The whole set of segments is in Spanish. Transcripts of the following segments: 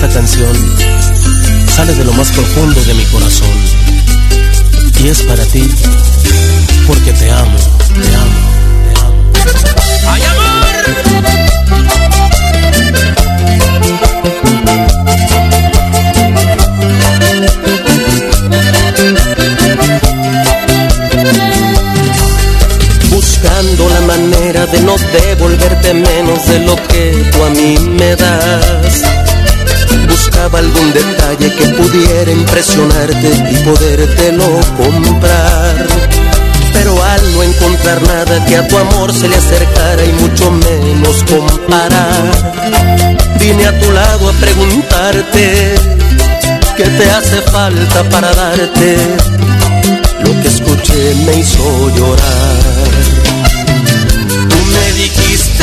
Esta canción sale de lo más profundo de mi corazón. Y es para ti, porque te amo, te amo, te amo. ¡Ay, Buscando la manera de no devolverte menos de lo que tú a mí me das. Buscaba algún detalle que pudiera impresionarte y podértelo comprar. Pero al no encontrar nada que a tu amor se le acercara y mucho menos comparar, vine a tu lado a preguntarte qué te hace falta para darte lo que escuché me hizo llorar. Tú me dijiste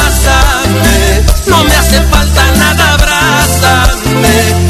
abrázame, no me hace falta nada, abrázame,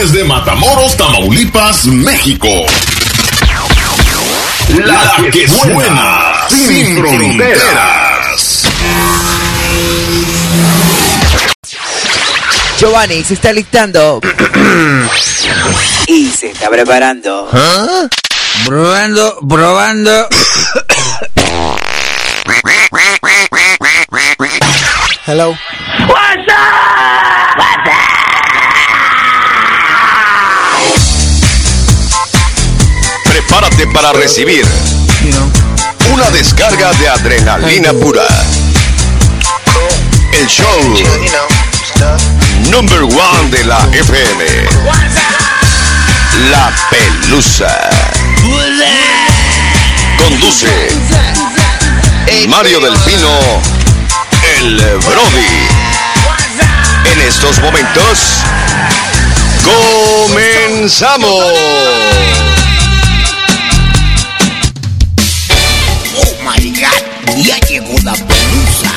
Desde Matamoros, Tamaulipas, México. La, que, suena. sin fronteras. Giovanni se está listando. y se está preparando. ¿Ah? Probando, probando. Hello. What's up? Para recibir una descarga de adrenalina pura. El show number one de la FM. La Pelusa. Conduce Mario del Pino, el Brody. En estos momentos, comenzamos. Ya llegó la pelusa.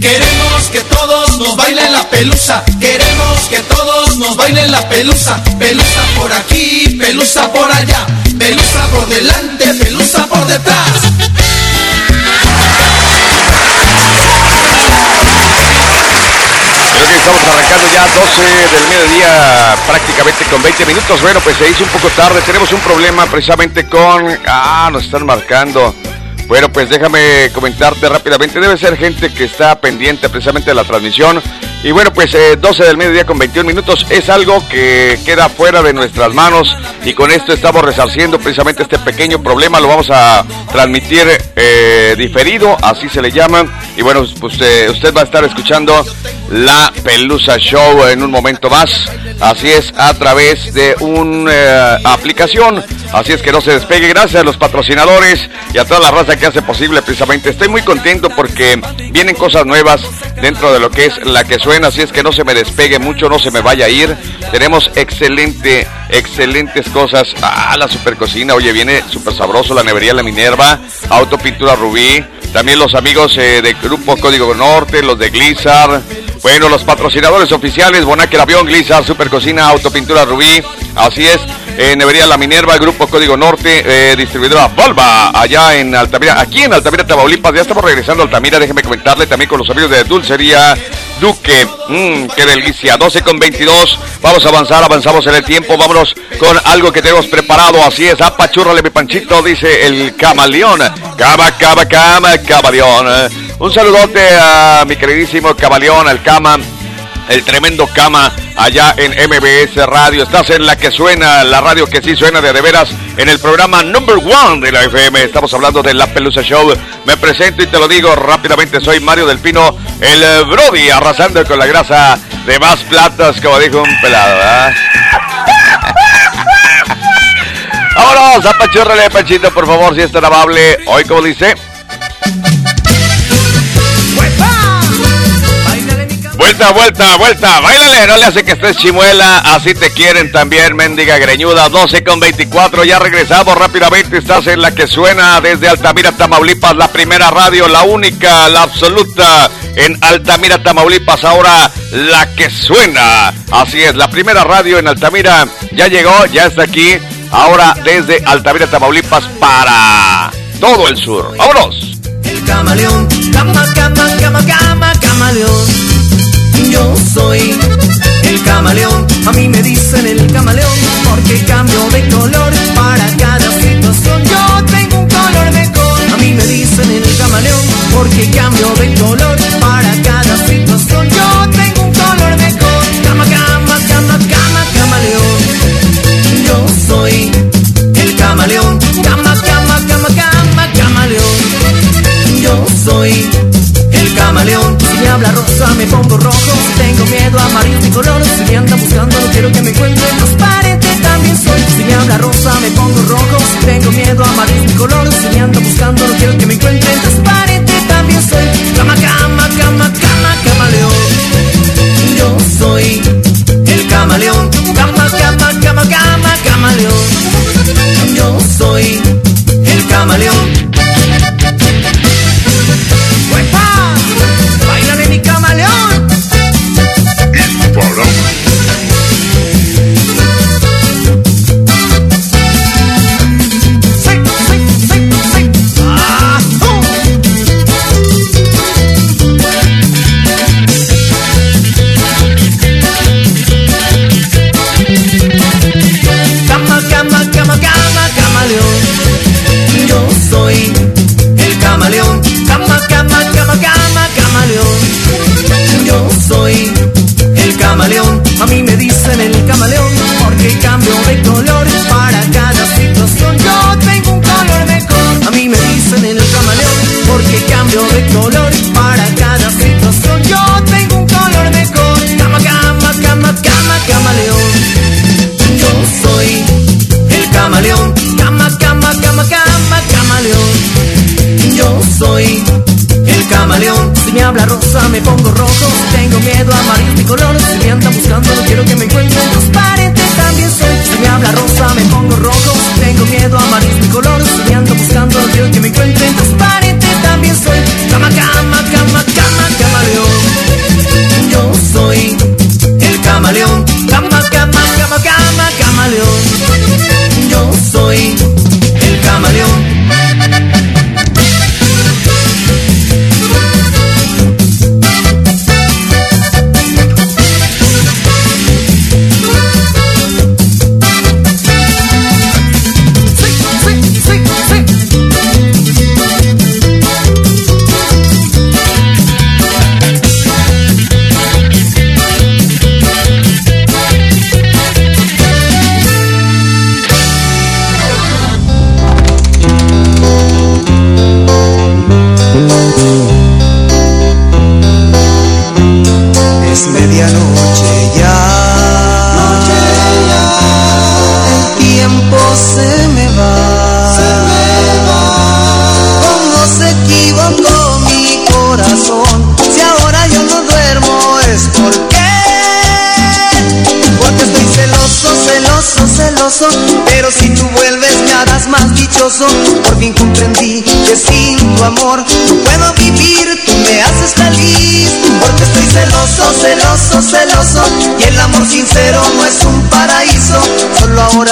Queremos que todos nos bailen la pelusa. Queremos que todos nos bailen la pelusa. Pelusa por aquí, pelusa por allá. Pelusa por delante, pelusa por detrás. Estamos arrancando ya 12 del mediodía, prácticamente con 20 minutos. Bueno, pues se hizo un poco tarde. Tenemos un problema precisamente con. Ah, nos están marcando. Bueno, pues déjame comentarte rápidamente. Debe ser gente que está pendiente precisamente de la transmisión. Y bueno, pues eh, 12 del mediodía con 21 minutos es algo que queda fuera de nuestras manos. Y con esto estamos resarciendo precisamente este pequeño problema. Lo vamos a transmitir eh, diferido, así se le llama. Y bueno, pues eh, usted va a estar escuchando la Pelusa Show en un momento más. Así es, a través de una aplicación. Así es que no se despegue. Gracias a los patrocinadores y a toda la raza que hace posible precisamente. Estoy muy contento porque vienen cosas nuevas dentro de lo que es la que suena. Así es que no se me despegue mucho, no se me vaya a ir. Tenemos excelente, excelentes cosas. Ah, la super cocina. Oye, viene súper sabroso la nevería La Minerva. Autopintura Rubí. También los amigos eh, de Grupo Código Norte, los de Glizar. Bueno, los patrocinadores oficiales, Bonaque Avión, Glizar, Super Cocina, Autopintura Rubí. Así es, eh, Nevería La Minerva, Grupo Código Norte, eh, distribuidora Volva, allá en Altamira, aquí en Altamira, Tamaulipas. Ya estamos regresando a Altamira, déjeme comentarle también con los amigos de Dulcería Duque. Mmm, qué delicia. 12 con 22. Vamos a avanzar, avanzamos en el tiempo. Vámonos con algo que tenemos preparado. Así es, apachúrrale mi panchito, dice el camaleón. Cama, cama, cama, camaleón. Un saludote a mi queridísimo camaleón, al cama el tremendo Cama allá en MBS Radio. Estás en la que suena, la radio que sí suena de de veras, en el programa number one de la FM. Estamos hablando de La Pelusa Show. Me presento y te lo digo rápidamente. Soy Mario del Pino, el Brody, arrasando con la grasa de más platas, como dijo un pelado. ¿verdad? Vámonos, por favor, si es tan amable. Hoy, como dice. Vuelta, vuelta, vuelta, bailale, no le hace que estés chimuela, así te quieren también, mendiga greñuda, 12 con 24, ya regresamos rápidamente, estás en la que suena desde Altamira, Tamaulipas, la primera radio, la única, la absoluta, en Altamira, Tamaulipas, ahora la que suena, así es, la primera radio en Altamira, ya llegó, ya está aquí, ahora desde Altamira, Tamaulipas, para todo el sur, vámonos. El camaleón, cama, cama, cama, cama, camaleón. Yo soy el camaleón, a mí me dicen el camaleón porque cambio de color para cada situación. Yo tengo un color mejor, a mí me dicen el camaleón porque cambio de color para cada situación. Yo tengo un color mejor, cama, cama, cama, cama, camaleón. Yo soy el camaleón, cama, cama, cama, cama, camaleón. Yo soy habla rosa me pongo rojo. Si tengo miedo amarillo mi color. Si me anda buscando no quiero que me encuentre. Transparente también soy. Si me habla rosa me pongo rojo. Si tengo miedo amarillo mi color. Si me anda buscando no quiero que me encuentre. Transparente también soy. Cama, cama, cama, cama, camaleón. Yo soy el camaleón. Cama, cama, cama, cama, camaleón. Yo soy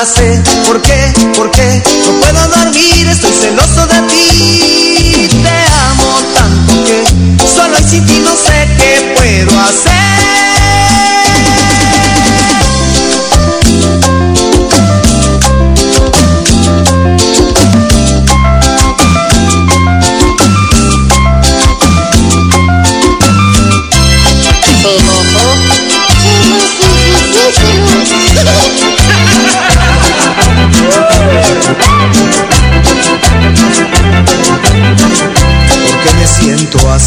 sé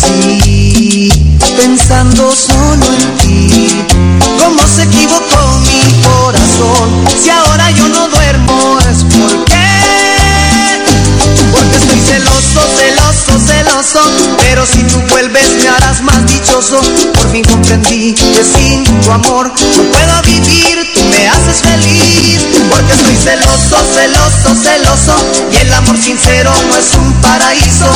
así, pensando solo en ti. ¿Cómo se equivocó mi corazón? Si ahora yo no duermo es porque, porque estoy celoso, celoso, celoso. Pero si tú vuelves me harás más dichoso. Por fin comprendí que sin tu amor no puedo vivir. Tú me haces feliz. Porque estoy celoso, celoso, celoso. Y el amor sincero no es un paraíso.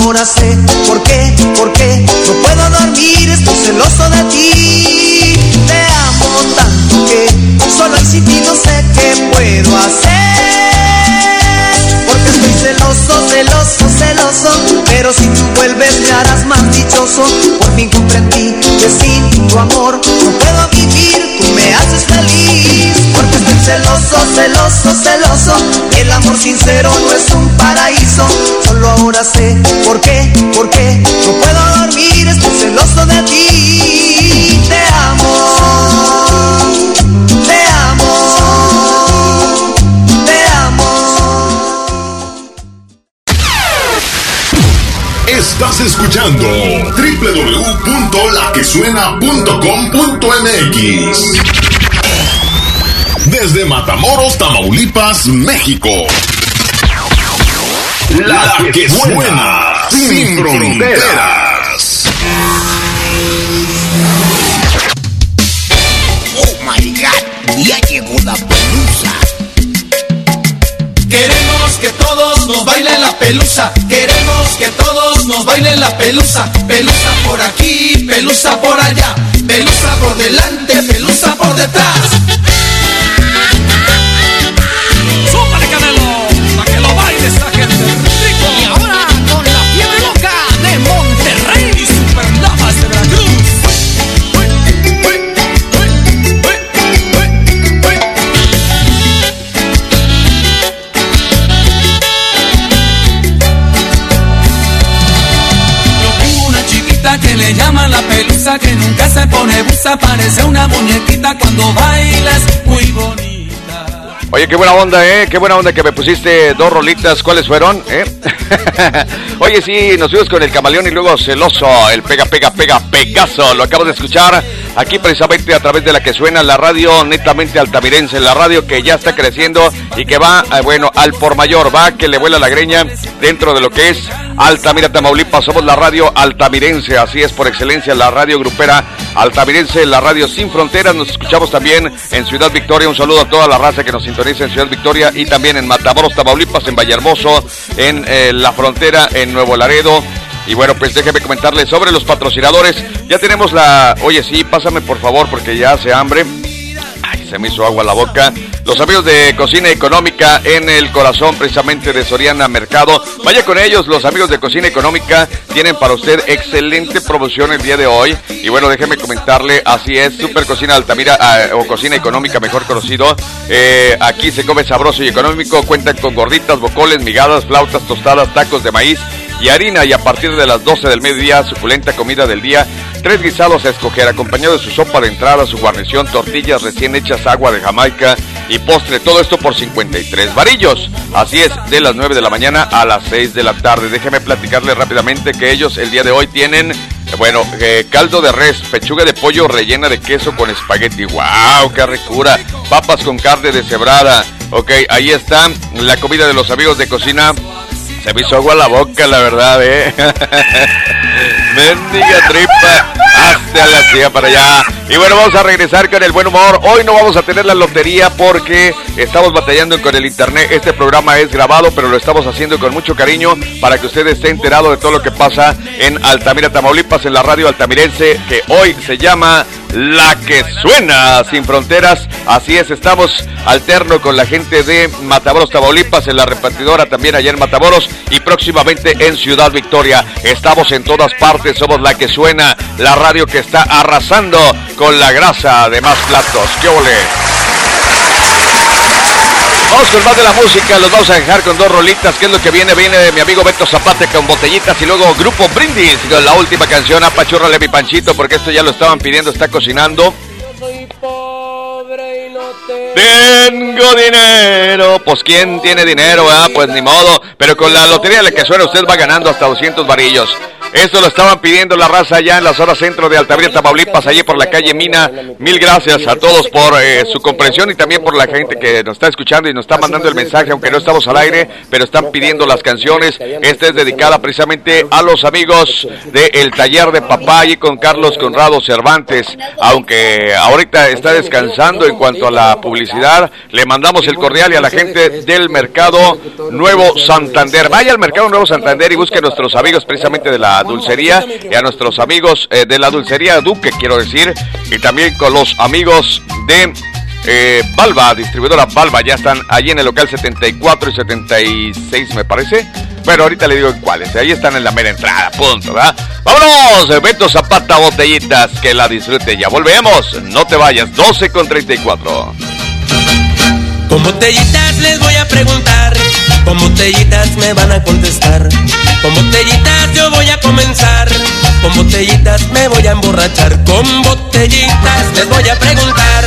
Ahora sé por qué, por qué no puedo dormir. Estoy celoso de ti. Te amo tanto que solo sin ti no sé qué puedo hacer. Porque estoy celoso, celoso, celoso. Pero si tú vuelves me harás más dichoso. Por fin comprendí que sin tu amor no puedo vivir. Tú me haces feliz. Porque estoy celoso, celoso, celoso. El amor sincero no es un paraíso. Solo ahora sé Estás escuchando www.laquesuena.com.mx Desde Matamoros, Tamaulipas, México. La, que, suena, sin fronteras. Oh my god, ya llegó la pelusa. Queremos que todos nos bailen la pelusa. Queremos que todos nos bailen la pelusa. Pelusa por aquí, pelusa por allá. Pelusa por delante, pelusa por detrás. Se pone busa, parece una muñequita cuando bailas muy bonita. Oye, qué buena onda, ¿eh? Qué buena onda que me pusiste dos rolitas. ¿Cuáles fueron? ¿Eh? Oye, sí, nos fuimos con el camaleón y luego celoso, el pega, pega, pega, pegazo. Lo acabo de escuchar aquí precisamente a través de la que suena la radio netamente altamirense, la radio que ya está creciendo y que va, eh, bueno, al por mayor, va que le vuela la greña dentro de lo que es Altamira, Tamaulipas. Somos la radio altamirense, así es por excelencia, la radio grupera altamirense, la radio sin fronteras. Nos escuchamos también en Ciudad Victoria. Un saludo a toda la raza que nos sintoniza en Ciudad Victoria y también en Matamoros, Tamaulipas, en Vallehermoso, en eh, la frontera, en Nuevo Laredo. Y bueno, pues déjeme comentarles sobre los patrocinadores. Ya tenemos la... Oye, sí, pásame por favor porque ya hace hambre. Ay, se me hizo agua la boca. Los amigos de Cocina Económica en el corazón precisamente de Soriana Mercado. Vaya con ellos, los amigos de Cocina Económica tienen para usted excelente promoción el día de hoy. Y bueno, déjeme comentarle, así es, Super Cocina Altamira ah, o Cocina Económica mejor conocido. Eh, aquí se come sabroso y económico, cuentan con gorditas, bocoles, migadas, flautas, tostadas, tacos de maíz y harina y a partir de las 12 del mediodía, suculenta comida del día, tres guisados a escoger acompañado de su sopa de entrada, su guarnición, tortillas recién hechas, agua de Jamaica y postre, todo esto por 53 varillos. Así es, de las 9 de la mañana a las 6 de la tarde. Déjeme platicarle rápidamente que ellos el día de hoy tienen bueno, eh, caldo de res, pechuga de pollo rellena de queso con espagueti. ¡Wow! ¡Qué ricura! Papas con carne deshebrada. Ok, ahí está la comida de los amigos de cocina se me hizo agua la boca, la verdad, eh. Mendiga tripa. Hasta la silla para allá. Y bueno, vamos a regresar con el buen humor. Hoy no vamos a tener la lotería porque estamos batallando con el internet. Este programa es grabado, pero lo estamos haciendo con mucho cariño para que usted esté enterado de todo lo que pasa en Altamira, Tamaulipas, en la radio altamirense, que hoy se llama La que suena sin fronteras. Así es, estamos alterno con la gente de Matamoros, Tamaulipas, en la repartidora también allá en Matamoros y próximamente en Ciudad Victoria. Estamos en todas partes, somos la que suena, la radio que está arrasando con la grasa de más platos. ¡Qué ole! Vamos con más de la música, los vamos a dejar con dos rolitas, que es lo que viene, viene de mi amigo Beto Zapate con botellitas y luego Grupo Brindis, con la última canción, Apachurrale mi panchito, porque esto ya lo estaban pidiendo, está cocinando. Tengo dinero. Pues ¿quién tiene dinero? Ah? Pues ni modo. Pero con la lotería de la que suena usted va ganando hasta 200 varillos. Esto lo estaban pidiendo la raza allá en la zona centro de Altamira, Tamaulipas, allí por la calle Mina. Mil gracias a todos por eh, su comprensión y también por la gente que nos está escuchando y nos está mandando el mensaje, aunque no estamos al aire, pero están pidiendo las canciones. Esta es dedicada precisamente a los amigos del taller de papá y con Carlos Conrado Cervantes. Aunque ahorita está descansando en cuanto a la publicidad, le mandamos el cordial y a la gente del Mercado Nuevo Santander. Vaya al Mercado Nuevo Santander y busque a nuestros amigos precisamente de la dulcería y a nuestros amigos eh, de la dulcería Duque, quiero decir, y también con los amigos de eh, Balba, distribuidora Balba, ya están allí en el local 74 y 76, me parece. Pero ahorita le digo en cuáles, ahí están en la mera entrada, punto, ¿verdad? ¡Vámonos! Beto Zapata Botellitas, que la disfrute, ya volvemos, no te vayas, 12 con 34. Con botellitas les voy a preguntar, con botellitas me van a contestar. Con botellitas yo voy a comenzar, con botellitas me voy a emborrachar. Con botellitas les voy a preguntar,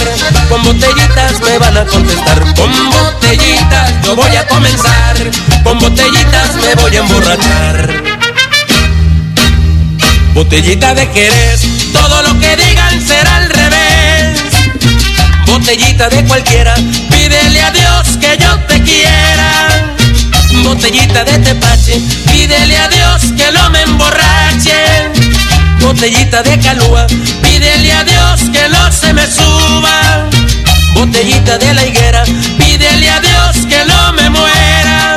con botellitas me van a contestar. Con botellitas yo voy a comenzar, con botellitas me voy a emborrachar. Botellita de Jerez, todo lo que digan será al revés. Botellita de cualquiera, pídele a Dios que yo te quiera. Botellita de tepache, pídele a Dios que no me emborrache. Botellita de calúa, pídele a Dios que no se me suba. Botellita de la higuera, pídele a Dios que no me muera.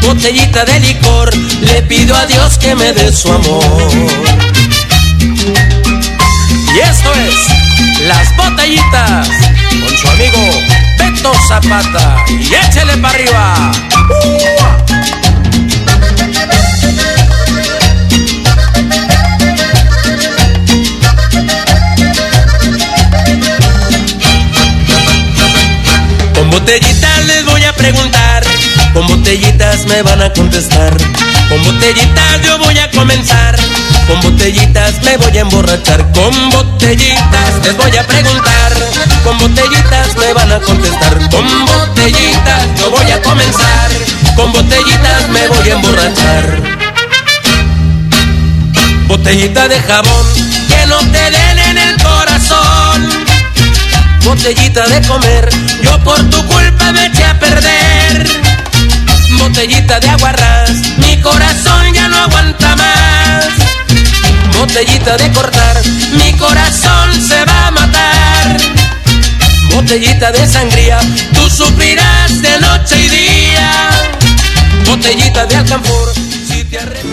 Botellita de licor, le pido a Dios que me dé su amor. Y esto es Las Botellitas con su amigo Beto Zapata. Y échele para arriba. Con botellitas les voy a preguntar, con botellitas me van a contestar. Con botellitas yo voy a comenzar, con botellitas me voy a emborrachar. Con botellitas les voy a preguntar, con botellitas me van a contestar. Con botellitas yo voy a comenzar, con botellitas me voy a emborrachar. Botellita de jabón que no te den en el corazón. Botellita de comer, yo por tu culpa me eché a perder botellita de aguarrás. Mi corazón ya no aguanta más. Botellita de cortar, mi corazón se va a matar. Botellita de sangría, tú sufrirás de noche y día. Botellita de alcanfor, si te arrepientes.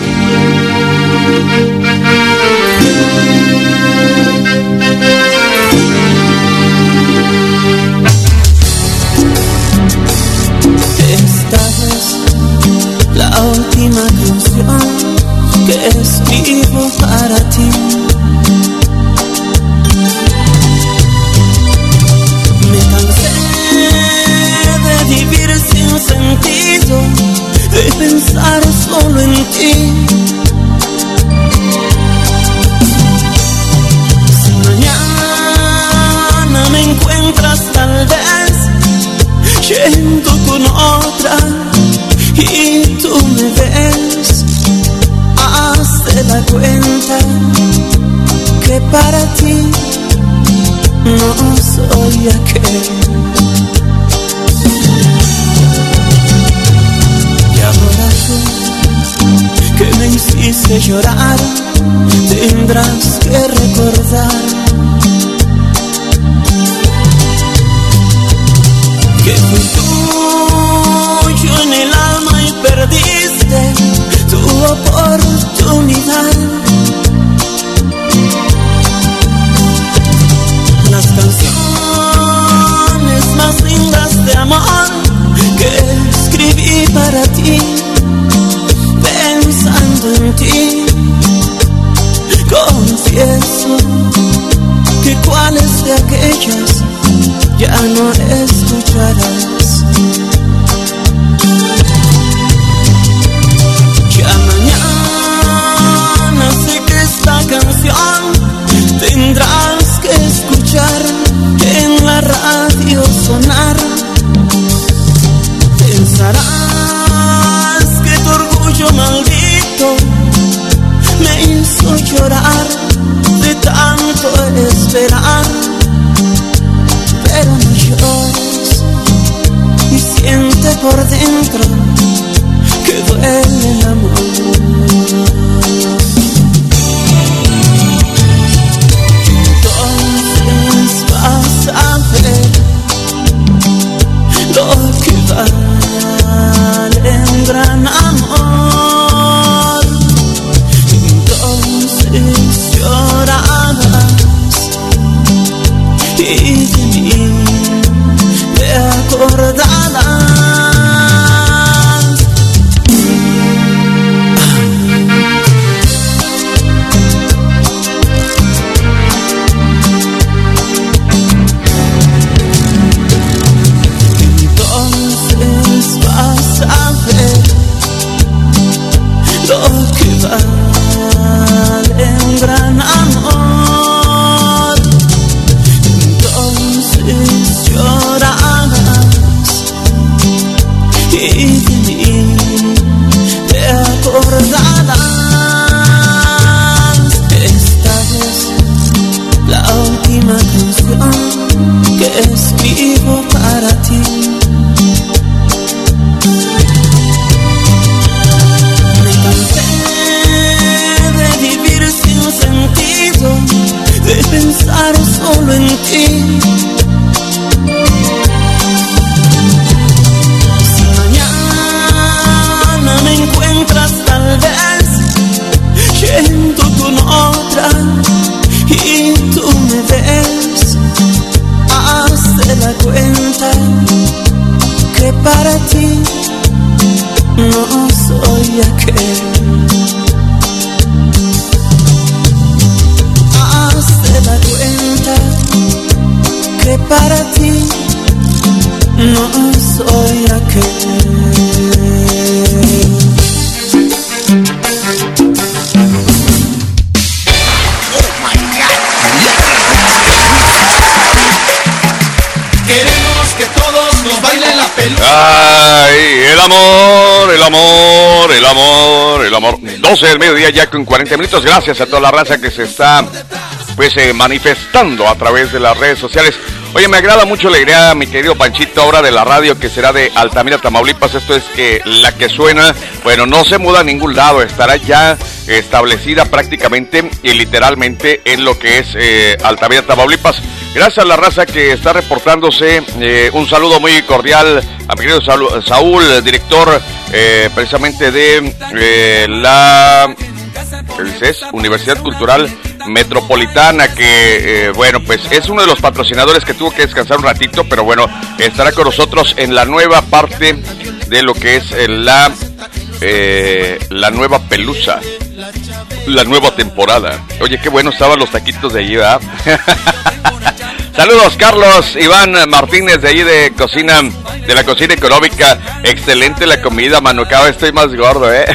12 del mediodía ya con 40 minutos. Gracias a toda la raza que se está pues eh, manifestando a través de las redes sociales. Oye, me agrada mucho la idea, mi querido Panchito, ahora de la radio que será de Altamira, Tamaulipas. Esto es que la que suena, bueno, no se muda a ningún lado, estará ya establecida prácticamente y literalmente en lo que es eh, Altamira, Tamaulipas. Gracias a la raza que está reportándose. Eh, un saludo muy cordial a mi querido Saúl, director eh, precisamente de eh, la Universidad Cultural Metropolitana, que eh, bueno, pues es uno de los patrocinadores que tuvo que descansar un ratito, pero bueno, estará con nosotros en la nueva parte de lo que es la, la nueva pelusa la nueva temporada. Oye, qué bueno estaban los taquitos de allí, ¿verdad? Saludos, Carlos Iván Martínez de allí de cocina, de la cocina económica. Excelente la comida, mano. Cada vez estoy más gordo, ¿eh?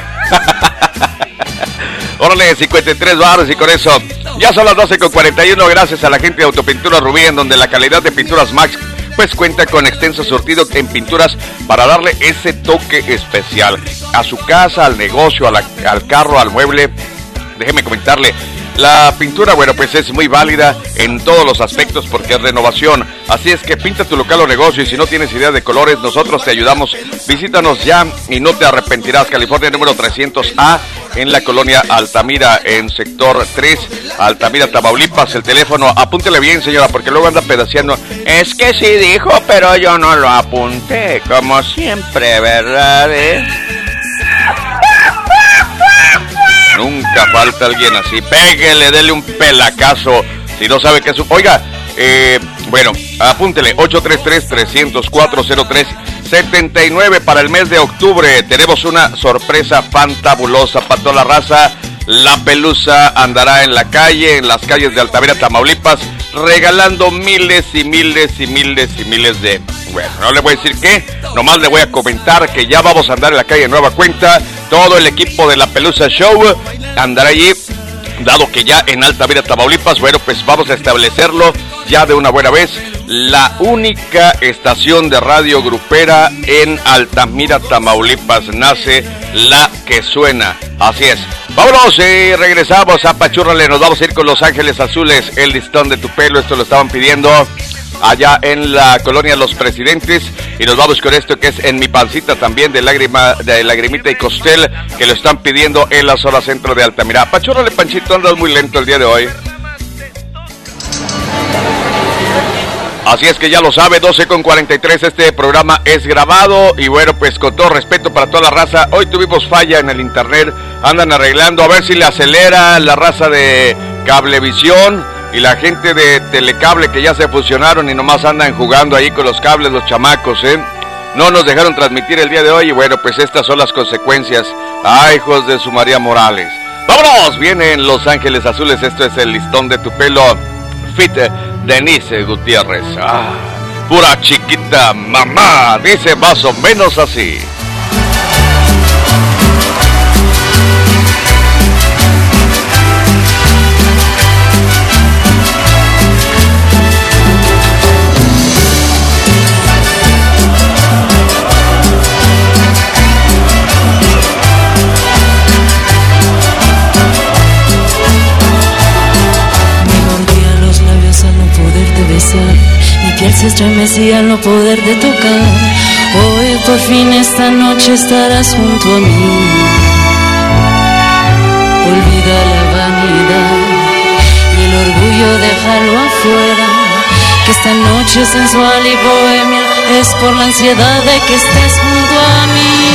Órale, 53 baros y con eso ya son las 12 con 41 gracias a la gente de Autopintura Rubí en donde la calidad de pinturas Max pues cuenta con extenso surtido en pinturas para darle ese toque especial a su casa, al negocio, al carro, al mueble. Déjeme comentarle, la pintura, bueno, pues es muy válida en todos los aspectos porque es renovación. Así es que pinta tu local o negocio y si no tienes idea de colores, nosotros te ayudamos. Visítanos ya y no te arrepentirás. California número 300A en la colonia Altamira, en sector 3, Altamira, Tamaulipas. El teléfono, apúntele bien, señora, porque luego anda pedaciando. Es que sí dijo, pero yo no lo apunté, como siempre, ¿verdad? Eh? Nunca falta alguien así. Péguele, dele un pelacazo. Si no sabe qué es. Oiga, eh, bueno, apúntele 833-304-0379 para el mes de octubre. Tenemos una sorpresa fantabulosa para toda la raza. La pelusa andará en la calle, en las calles de Altavera, Tamaulipas, regalando miles y miles y miles y miles de... Bueno, no le voy a decir qué, nomás le voy a comentar que ya vamos a andar en la calle Nueva Cuenta. Todo el equipo de la Pelusa Show andará allí dado que ya en Altavera, Tamaulipas, bueno, pues vamos a establecerlo ya de una buena vez. La única estación de radio grupera en Altamira, Tamaulipas, nace la que suena. Así es. Vámonos y regresamos a Pachurrale. Nos vamos a ir con Los Ángeles Azules, el listón de tu pelo. Esto lo estaban pidiendo allá en la colonia Los Presidentes. Y nos vamos con esto que es en mi pancita también de lágrima, de lagrimita y costel, que lo están pidiendo en la zona centro de Altamira. Pachurrale, Panchito, andas muy lento el día de hoy. Así es que ya lo sabe, 12 con 43, este programa es grabado y bueno, pues con todo respeto para toda la raza, hoy tuvimos falla en el internet, andan arreglando a ver si le acelera la raza de Cablevisión y la gente de Telecable que ya se fusionaron y nomás andan jugando ahí con los cables, los chamacos, ¿eh? No nos dejaron transmitir el día de hoy y bueno, pues estas son las consecuencias. ¡Ay, hijos de su María Morales! ¡Vámonos! Vienen Los Ángeles Azules, esto es el listón de tu pelo. Fit Denise Gutiérrez. Ah, pura chiquita mamá, dice más o menos así. Piel se estremecía al no poderte tocar. Hoy por fin esta noche estarás junto a mí. Olvida la vanidad y el orgullo déjalo afuera. Que esta noche sensual y bohemia es por la ansiedad de que estés junto a mí.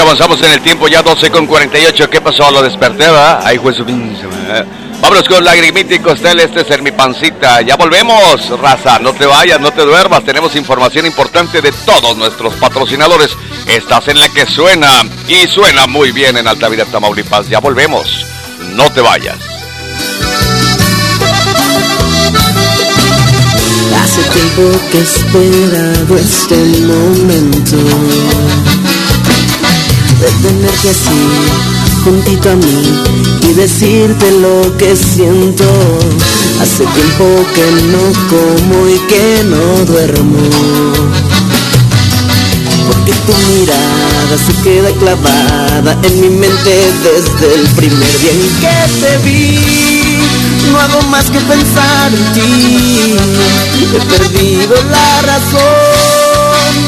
Avanzamos en el tiempo, ya 12 con 48. ¿Qué pasó? Lo desperté, ¿va? Ay, juez Vámonos con Lagrimita y Costel, este es mi pancita. Ya volvemos, raza. No te vayas, no te duermas. Tenemos información importante de todos nuestros patrocinadores. Estás en la que suena y suena muy bien en Altavira, Tamaulipas. Ya volvemos. No te vayas. Hace tiempo que he esperado este momento de tenerte así juntito a mí y decirte lo que siento. Hace tiempo que no como y que no duermo. Porque tu mirada se queda clavada en mi mente desde el primer día en que te vi. No hago más que pensar en ti. He perdido la razón,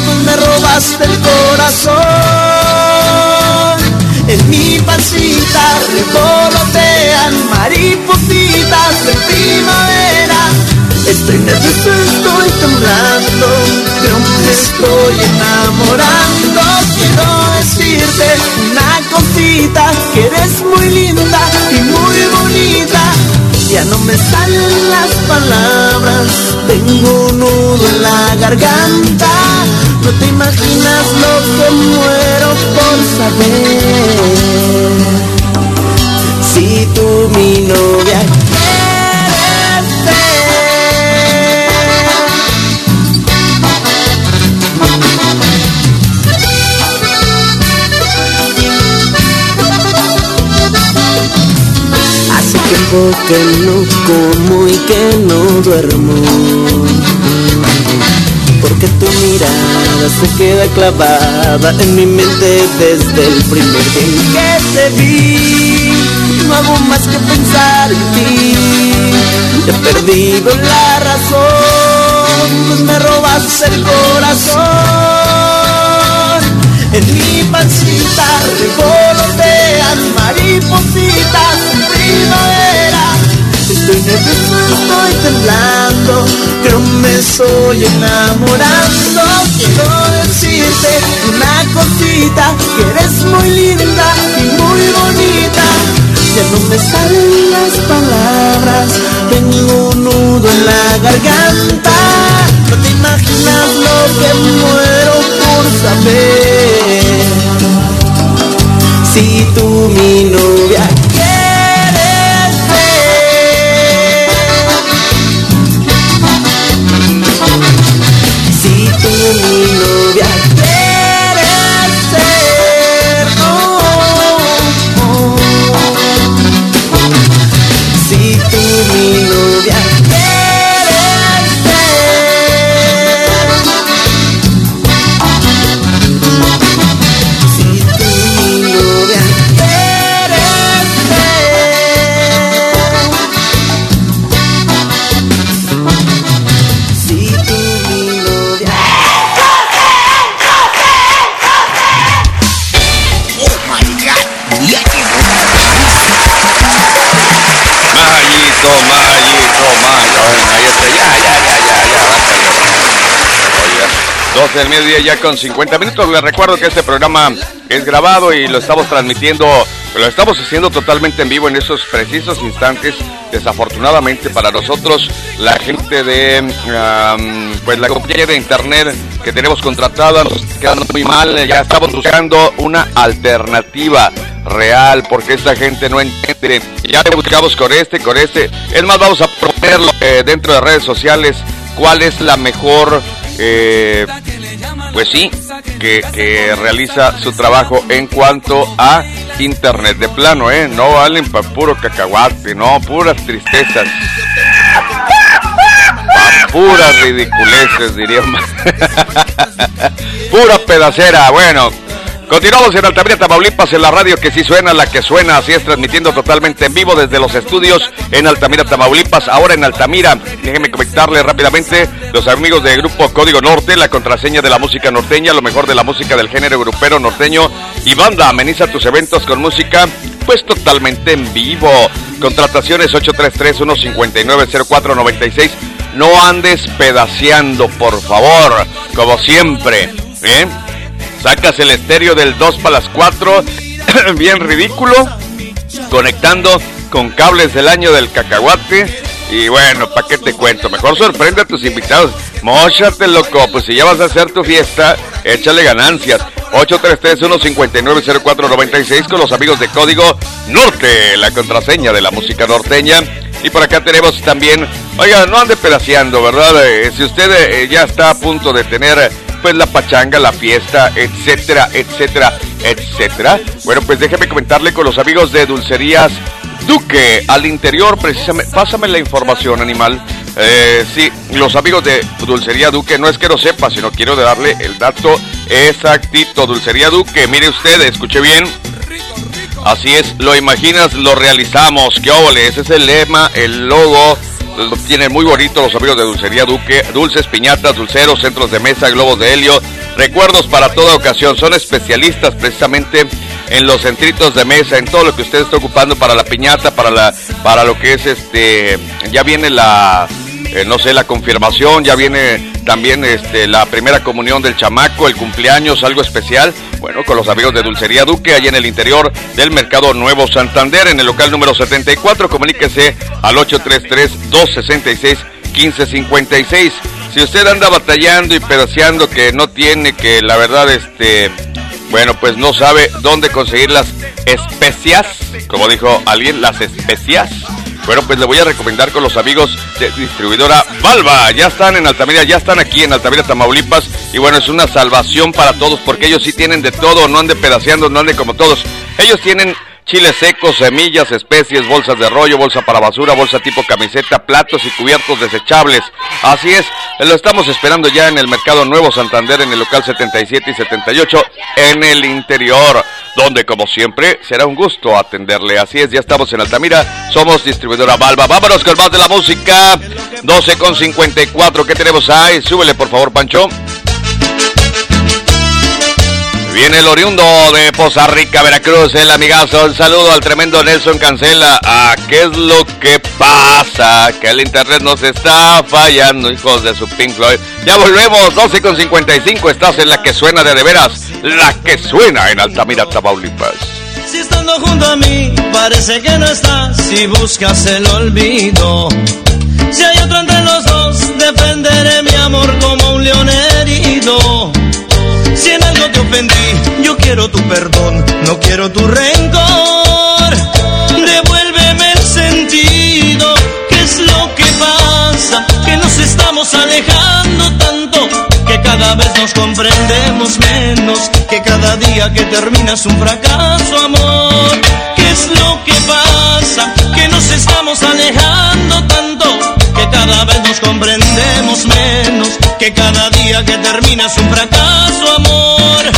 tú me robaste el corazón. En mi pancita revolotean maripositas de primavera. Estoy nervioso, estoy temblando, pero me estoy enamorando. Quiero decirte una cosita, que eres muy linda y muy bonita. Ya no me salen las palabras, tengo un nudo en la garganta. No te imaginas lo que muero por saber. Si tú mi novia quieres ser. Hace tiempo que no como y que no duermo porque tu mirada se queda clavada en mi mente desde el primer día que te vi. No hago más que pensar en ti. He perdido la razón, pues me robaste el corazón. En mi pancita revolotean maripositas en primavera. Estoy nervioso, estoy temblando, pero me estoy enamorando. Quiero decirte una cosita, que eres muy linda y muy bonita. Ya no me salen las palabras, tengo un nudo en la garganta. No te imaginas lo que muero por saber. Si tú mi novia del mediodía ya con 50 minutos. Les recuerdo que este programa es grabado y lo estamos transmitiendo Lo estamos haciendo totalmente en vivo en esos precisos instantes. Desafortunadamente para nosotros, la gente de pues la compañía de internet que tenemos contratada nos está quedando muy mal. Ya estamos buscando una alternativa real porque esta gente no entiende. Ya te buscamos con este, con este. Es más, vamos a ponerlo eh, dentro de redes sociales cuál es la mejor eh, pues sí, que, realiza su trabajo en cuanto a internet de plano, ¿eh? No valen para puro cacahuate, no, puras tristezas. Pa puras ridiculeces, diríamos. Pura pedacera, bueno. Continuamos en Altamira, Tamaulipas, en la radio que sí suena, la que suena, así es, transmitiendo totalmente en vivo desde los estudios en Altamira, Tamaulipas. Ahora en Altamira, déjenme comentarle rápidamente, los amigos del grupo Código Norte, la contraseña de la música norteña, lo mejor de la música del género grupero norteño y banda, ameniza tus eventos con música, pues totalmente en vivo. Contrataciones 833-159-0496. No andes pedaceando, por favor, como siempre, ¿eh? Sacas el estéreo del 2 para las 4, bien ridículo, conectando con cables del año del cacahuate. Y bueno, ¿para qué te cuento? Mejor sorprende a tus invitados. Móchate, loco. Pues si ya vas a hacer tu fiesta, échale ganancias. 833-159-0496 con los amigos de Código Norte, la contraseña de la música norteña. Y por acá tenemos también, oiga, no ande pedaceando, ¿verdad? Eh, si usted eh, ya está a punto de tener pues la pachanga, la fiesta, etcétera, etcétera, etcétera. Bueno, pues déjeme comentarle con los amigos de Dulcerías Duque al interior, precisamente, pásame la información, animal. Eh, sí, los amigos de Dulcería Duque, no es que lo sepa, sino quiero darle el dato exactito. Dulcería Duque, mire usted, escuche bien. Así es, lo imaginas, lo realizamos. ¡Qué óvole! Ese es el lema, el logo tienen muy bonito los amigos de Dulcería Duque. Dulces, piñatas, dulceros, centros de mesa, globos de helio. Recuerdos para toda ocasión. Son especialistas precisamente en los centritos de mesa, en todo lo que usted está ocupando para la piñata, para la, para lo que es este, ya viene la, eh, no sé, la confirmación, ya viene también este, la primera comunión del chamaco, el cumpleaños, algo especial. Bueno, con los amigos de Dulcería Duque, allá en el interior del Mercado Nuevo Santander, en el local número 74, comuníquese al 833-266-1556. Si usted anda batallando y pedaceando que no tiene, que la verdad, este, bueno, pues no sabe dónde conseguir las especias, como dijo alguien, las especias bueno, pues le voy a recomendar con los amigos de distribuidora Valva. Ya están en Altamira, ya están aquí en Altamira, Tamaulipas. Y bueno, es una salvación para todos porque ellos sí tienen de todo, no ande pedaceando, no ande como todos. Ellos tienen chiles secos, semillas, especies, bolsas de rollo, bolsa para basura, bolsa tipo camiseta, platos y cubiertos desechables. Así es, lo estamos esperando ya en el Mercado Nuevo Santander, en el local 77 y 78, en el interior, donde como siempre será un gusto atenderle. Así es, ya estamos en Altamira, somos distribuidora Balba. Vámonos con más de la música, 12 con 54, ¿qué tenemos ahí? Súbele por favor, Pancho. Viene el oriundo de Poza Rica, Veracruz, el amigazo. Un saludo al tremendo Nelson Cancela. ¿A qué es lo que pasa? Que el internet nos está fallando, hijos de su Pink Floyd. Ya volvemos, 12 con 55. Estás en la que suena de de veras, la que suena en Altamira, Tamaulipas. Si estando junto a mí, parece que no estás. Si buscas el olvido, si hay otro entre los dos, defenderé mi amor como un león herido. Si en te ofendí, yo quiero tu perdón, no quiero tu rencor. Devuélveme el sentido, ¿qué es lo que pasa? Que nos estamos alejando tanto, que cada vez nos comprendemos menos, que cada día que termina es un fracaso, amor. ¿Qué es lo que pasa? Que nos estamos alejando tanto cada vez nos comprendemos menos, que cada día que termina es un fracaso, amor.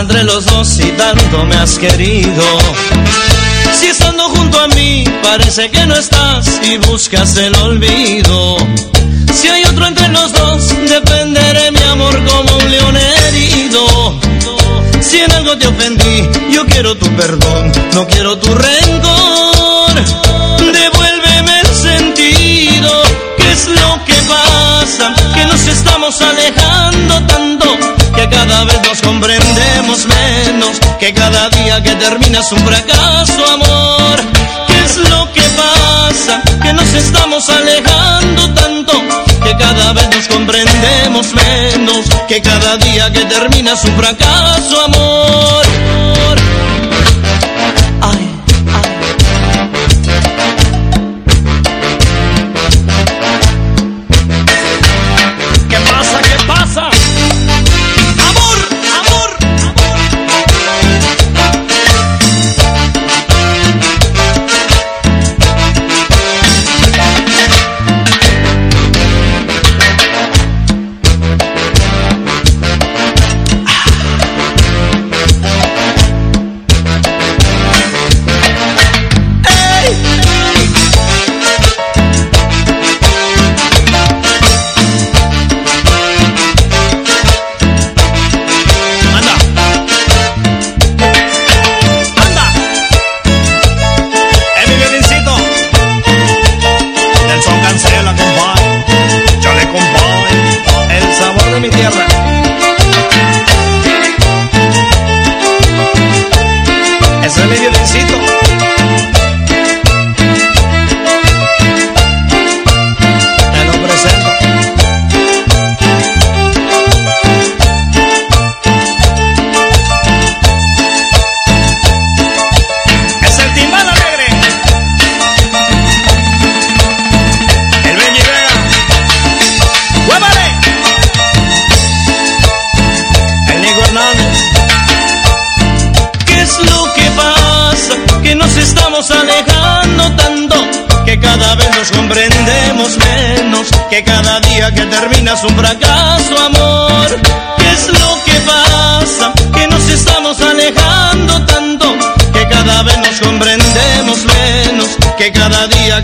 Entre los dos y tanto me has querido? Si estando junto a mí parece que no estás y buscas el olvido. Si hay otro entre los dos, defenderé mi amor como un león herido. Si en algo te ofendí, yo quiero tu perdón, no quiero tu rencor. Devuélveme el sentido, ¿qué es lo que pasa? Que nos estamos alejando cada vez nos comprendemos menos, que cada día que termina es un fracaso, amor. ¿Qué es lo que pasa? Que nos estamos alejando tanto, que cada vez nos comprendemos menos, que cada día que termina es un fracaso, amor.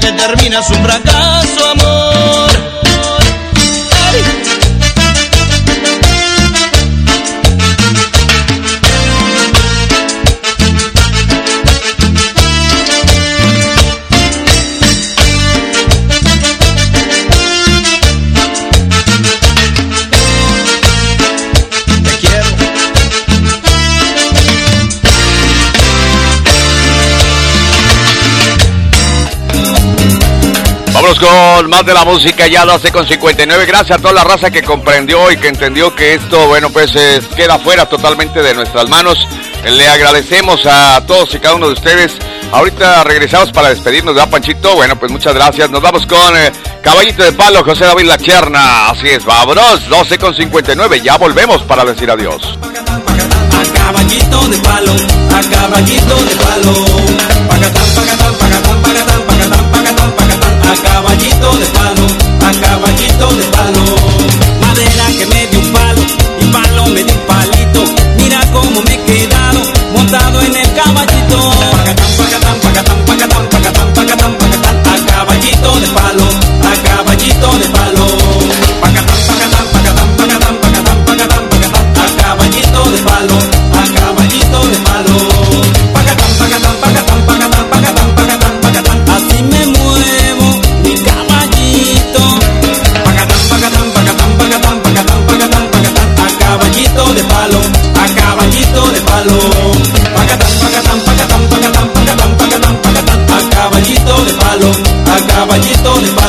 Que termina fracaso, Vámonos con más de la música ya 12 con 59. Gracias a toda la raza que comprendió y que entendió que esto, bueno, pues queda fuera totalmente de nuestras manos. Le agradecemos a todos y cada uno de ustedes. Ahorita regresamos para despedirnos, ¿verdad, Panchito? Bueno, pues muchas gracias. Nos vamos con eh, Caballito de Palo, José David La Cherna. Así es, vámonos, 12 con 59. Ya volvemos para decir adiós. caballito de palo, a caballito de palo. Caballito de palo, a caballito de palo. caballito le it.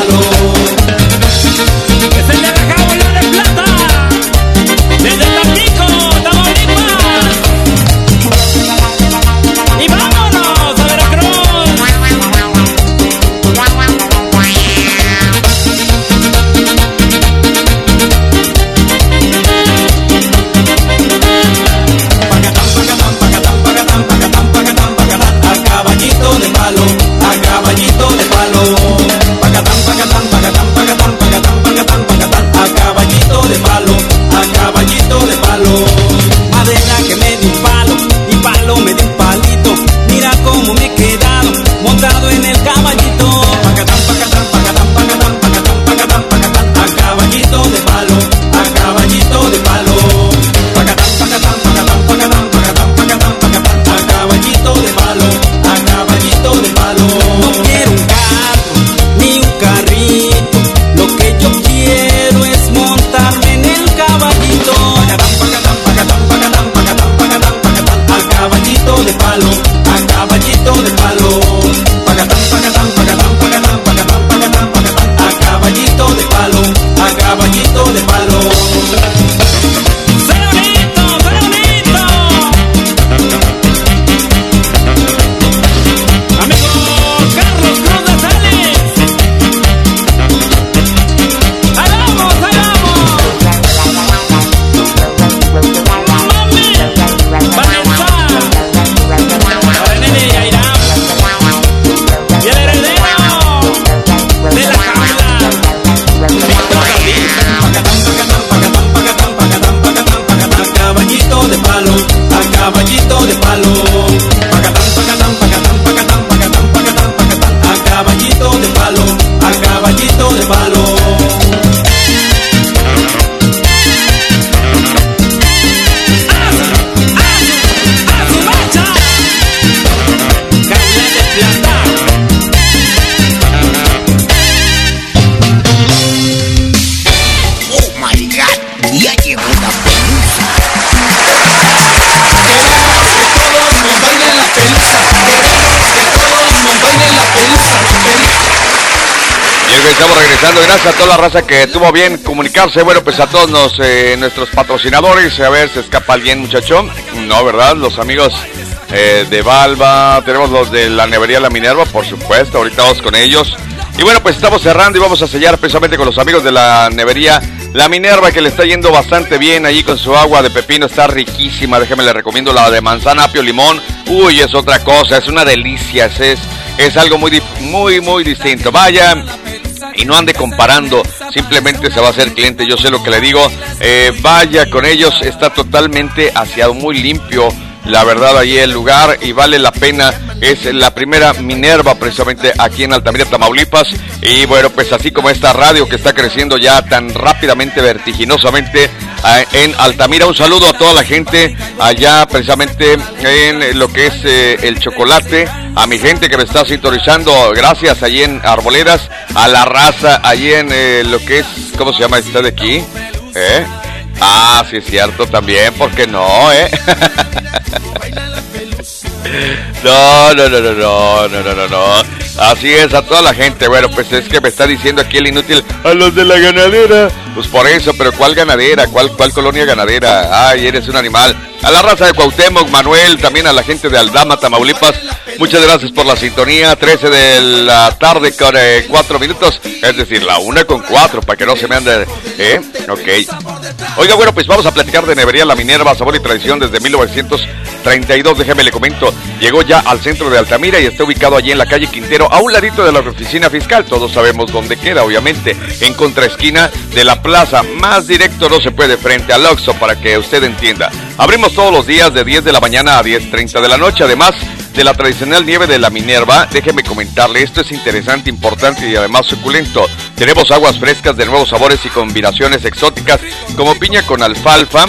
Gracias a toda la raza que tuvo bien comunicarse. Bueno, pues a todos nos, eh, nuestros patrocinadores. A ver, ¿se escapa alguien, muchacho? No, ¿verdad? Los amigos eh, de Balba. Tenemos los de la nevería La Minerva, por supuesto. Ahorita vamos con ellos. Y bueno, pues estamos cerrando y vamos a sellar precisamente con los amigos de la nevería La Minerva, que le está yendo bastante bien allí con su agua de pepino. Está riquísima. Déjeme le recomiendo la de manzana, apio, limón. Uy, es otra cosa. Es una delicia. Es, es algo muy, muy, muy distinto. Vaya y no ande comparando, simplemente se va a hacer cliente, yo sé lo que le digo, eh, vaya con ellos, está totalmente aseado, muy limpio, la verdad ahí el lugar y vale la pena. Es la primera Minerva precisamente aquí en Altamira, Tamaulipas. Y bueno, pues así como esta radio que está creciendo ya tan rápidamente, vertiginosamente en Altamira. Un saludo a toda la gente allá precisamente en lo que es eh, el chocolate. A mi gente que me está sintonizando, gracias allí en Arboledas. A la raza allí en eh, lo que es, ¿cómo se llama esta de aquí? ¿Eh? Ah, sí es cierto también, ¿por qué no, eh? No, no, no, no, no, no, no, no, Así es, a toda la gente. Bueno, pues es que me está diciendo aquí el inútil, a los de la ganadera. Pues por eso, pero ¿cuál ganadera? ¿Cuál, cuál colonia ganadera? Ay, eres un animal. A la raza de Cuauhtémoc, Manuel, también a la gente de Aldama, Tamaulipas. Muchas gracias por la sintonía. 13 de la tarde con 4 eh, minutos. Es decir, la 1 con 4, para que no se me ande. ¿Eh? Ok. Oiga, bueno, pues vamos a platicar de Nevería La Minerva, sabor y tradición desde 1932. Déjeme le comento. Llegó ya al centro de Altamira y está ubicado allí en la calle Quintero, a un ladito de la oficina fiscal. Todos sabemos dónde queda, obviamente. En contraesquina de la plaza. Más directo no se puede frente al Oxxo, para que usted entienda. Abrimos todos los días de 10 de la mañana a 10.30 de la noche. Además de la tradicional nieve de la Minerva, déjeme comentarle, esto es interesante, importante y además suculento. Tenemos aguas frescas de nuevos sabores y combinaciones exóticas como piña con alfalfa,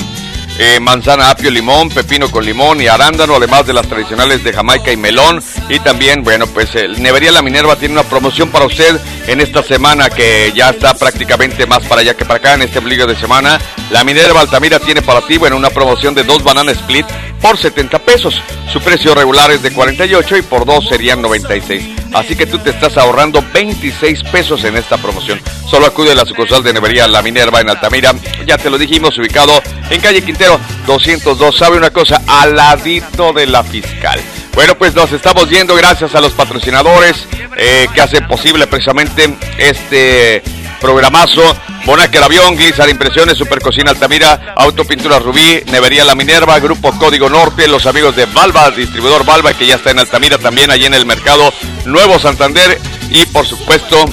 eh, manzana, apio, limón, pepino con limón y arándano, además de las tradicionales de Jamaica y melón. Y también, bueno, pues el Nevería La Minerva tiene una promoción para usted en esta semana que ya está prácticamente más para allá que para acá en este obligo de semana. La Minerva Altamira tiene para ti, bueno, una promoción de dos bananas split por 70 pesos. Su precio regular es de 48 y por dos serían 96. Así que tú te estás ahorrando 26 pesos en esta promoción. Solo acude a la sucursal de Nevería La Minerva en Altamira. Ya te lo dijimos, ubicado en calle Quintero 202. ¿Sabe una cosa? Al ladito de la fiscal. Bueno, pues nos estamos yendo gracias a los patrocinadores eh, que hacen posible precisamente este programazo. Bonaque Avión, Glizar Impresiones, Supercocina Altamira, Autopintura Rubí, Nevería La Minerva, Grupo Código Norte, los amigos de Balba, distribuidor Balba, que ya está en Altamira también, allí en el mercado Nuevo Santander, y por supuesto,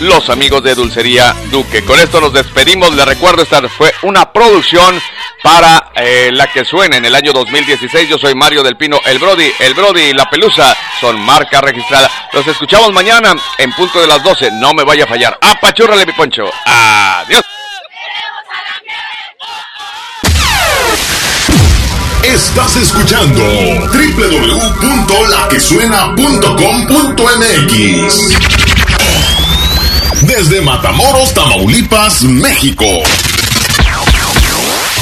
los amigos de Dulcería Duque. Con esto nos despedimos. Les recuerdo, esta fue una producción para eh, la que suena en el año 2016. Yo soy Mario del Pino, el Brody, el Brody y la Pelusa son marca registrada. Los escuchamos mañana en punto de las 12. No me vaya a fallar. Apachúrrale mi poncho. Adiós. Estás escuchando www.laquesuena.com.mx desde Matamoros, Tamaulipas, México.